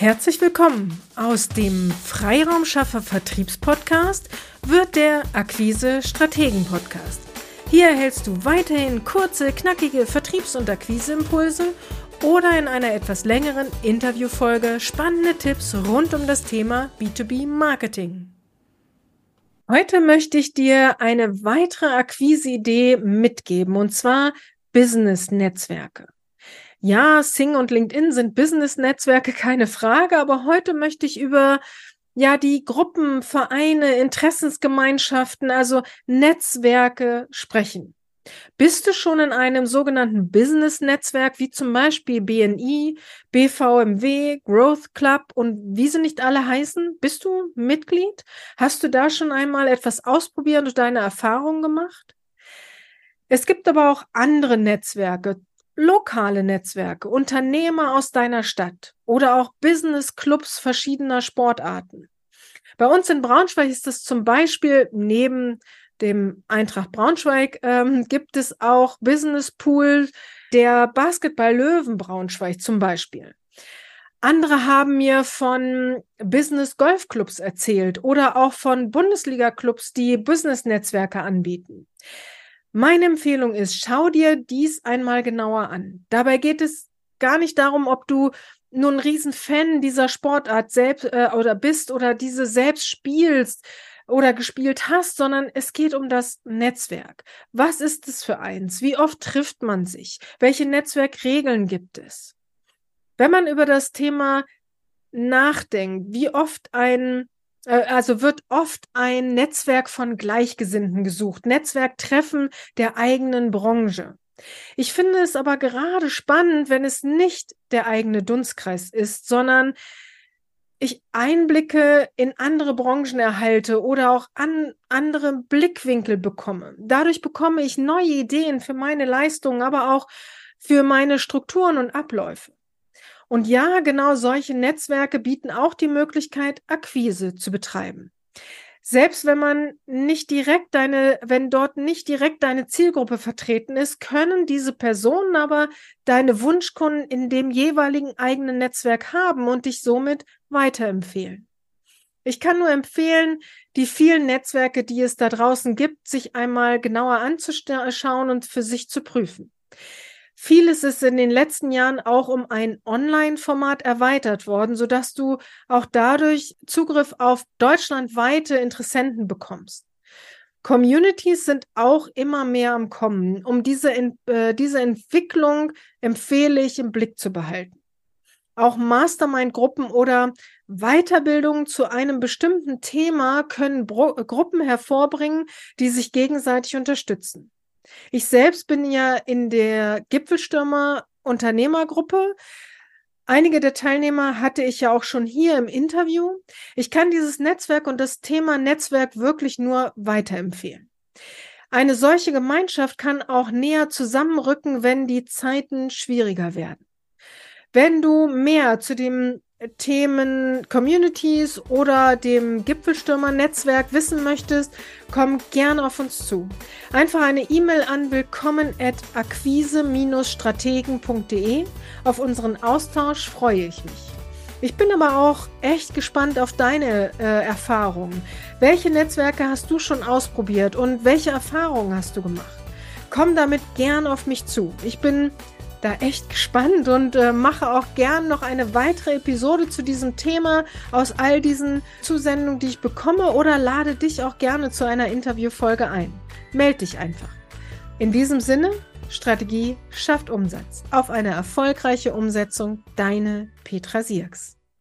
Herzlich willkommen. Aus dem Freiraumschaffer Vertriebspodcast wird der Akquise Strategen Podcast. Hier erhältst du weiterhin kurze, knackige Vertriebs- und Akquiseimpulse oder in einer etwas längeren Interviewfolge spannende Tipps rund um das Thema B2B Marketing. Heute möchte ich dir eine weitere Akquise-Idee mitgeben und zwar Business-Netzwerke. Ja, Sing und LinkedIn sind Business-Netzwerke, keine Frage, aber heute möchte ich über ja die Gruppen, Vereine, Interessensgemeinschaften, also Netzwerke sprechen. Bist du schon in einem sogenannten Business-Netzwerk wie zum Beispiel BNI, BVMW, Growth Club und wie sie nicht alle heißen? Bist du Mitglied? Hast du da schon einmal etwas ausprobiert und deine Erfahrungen gemacht? Es gibt aber auch andere Netzwerke, lokale Netzwerke, Unternehmer aus deiner Stadt oder auch Business-Clubs verschiedener Sportarten. Bei uns in Braunschweig ist es zum Beispiel neben dem Eintracht Braunschweig ähm, gibt es auch Business Pool der Basketball Löwen Braunschweig zum Beispiel. Andere haben mir von Business Golf Clubs erzählt oder auch von Bundesliga Clubs, die Business Netzwerke anbieten. Meine Empfehlung ist, schau dir dies einmal genauer an. Dabei geht es gar nicht darum, ob du nun ein Riesenfan dieser Sportart selbst äh, oder bist oder diese selbst spielst oder gespielt hast, sondern es geht um das Netzwerk. Was ist es für eins? Wie oft trifft man sich? Welche Netzwerkregeln gibt es? Wenn man über das Thema nachdenkt, wie oft ein also wird oft ein Netzwerk von Gleichgesinnten gesucht, Netzwerktreffen der eigenen Branche. Ich finde es aber gerade spannend, wenn es nicht der eigene Dunstkreis ist, sondern ich Einblicke in andere Branchen erhalte oder auch an andere Blickwinkel bekomme. Dadurch bekomme ich neue Ideen für meine Leistungen, aber auch für meine Strukturen und Abläufe. Und ja, genau solche Netzwerke bieten auch die Möglichkeit, Akquise zu betreiben. Selbst wenn man nicht direkt deine, wenn dort nicht direkt deine Zielgruppe vertreten ist, können diese Personen aber deine Wunschkunden in dem jeweiligen eigenen Netzwerk haben und dich somit weiterempfehlen. Ich kann nur empfehlen, die vielen Netzwerke, die es da draußen gibt, sich einmal genauer anzuschauen und für sich zu prüfen. Vieles ist in den letzten Jahren auch um ein Online-Format erweitert worden, sodass du auch dadurch Zugriff auf deutschlandweite Interessenten bekommst. Communities sind auch immer mehr am Kommen. Um diese, äh, diese Entwicklung empfehle ich im Blick zu behalten. Auch Mastermind-Gruppen oder Weiterbildungen zu einem bestimmten Thema können Bro Gruppen hervorbringen, die sich gegenseitig unterstützen. Ich selbst bin ja in der Gipfelstürmer Unternehmergruppe. Einige der Teilnehmer hatte ich ja auch schon hier im Interview. Ich kann dieses Netzwerk und das Thema Netzwerk wirklich nur weiterempfehlen. Eine solche Gemeinschaft kann auch näher zusammenrücken, wenn die Zeiten schwieriger werden. Wenn du mehr zu dem Themen Communities oder dem Gipfelstürmer-Netzwerk wissen möchtest, komm gerne auf uns zu. Einfach eine E-Mail an willkommen at akquise-strategen.de. Auf unseren Austausch freue ich mich. Ich bin aber auch echt gespannt auf deine äh, Erfahrungen. Welche Netzwerke hast du schon ausprobiert und welche Erfahrungen hast du gemacht? Komm damit gern auf mich zu. Ich bin da echt gespannt und äh, mache auch gern noch eine weitere Episode zu diesem Thema aus all diesen Zusendungen, die ich bekomme oder lade dich auch gerne zu einer Interviewfolge ein. Meld dich einfach. In diesem Sinne, Strategie schafft Umsatz. Auf eine erfolgreiche Umsetzung, deine Petra Sierks.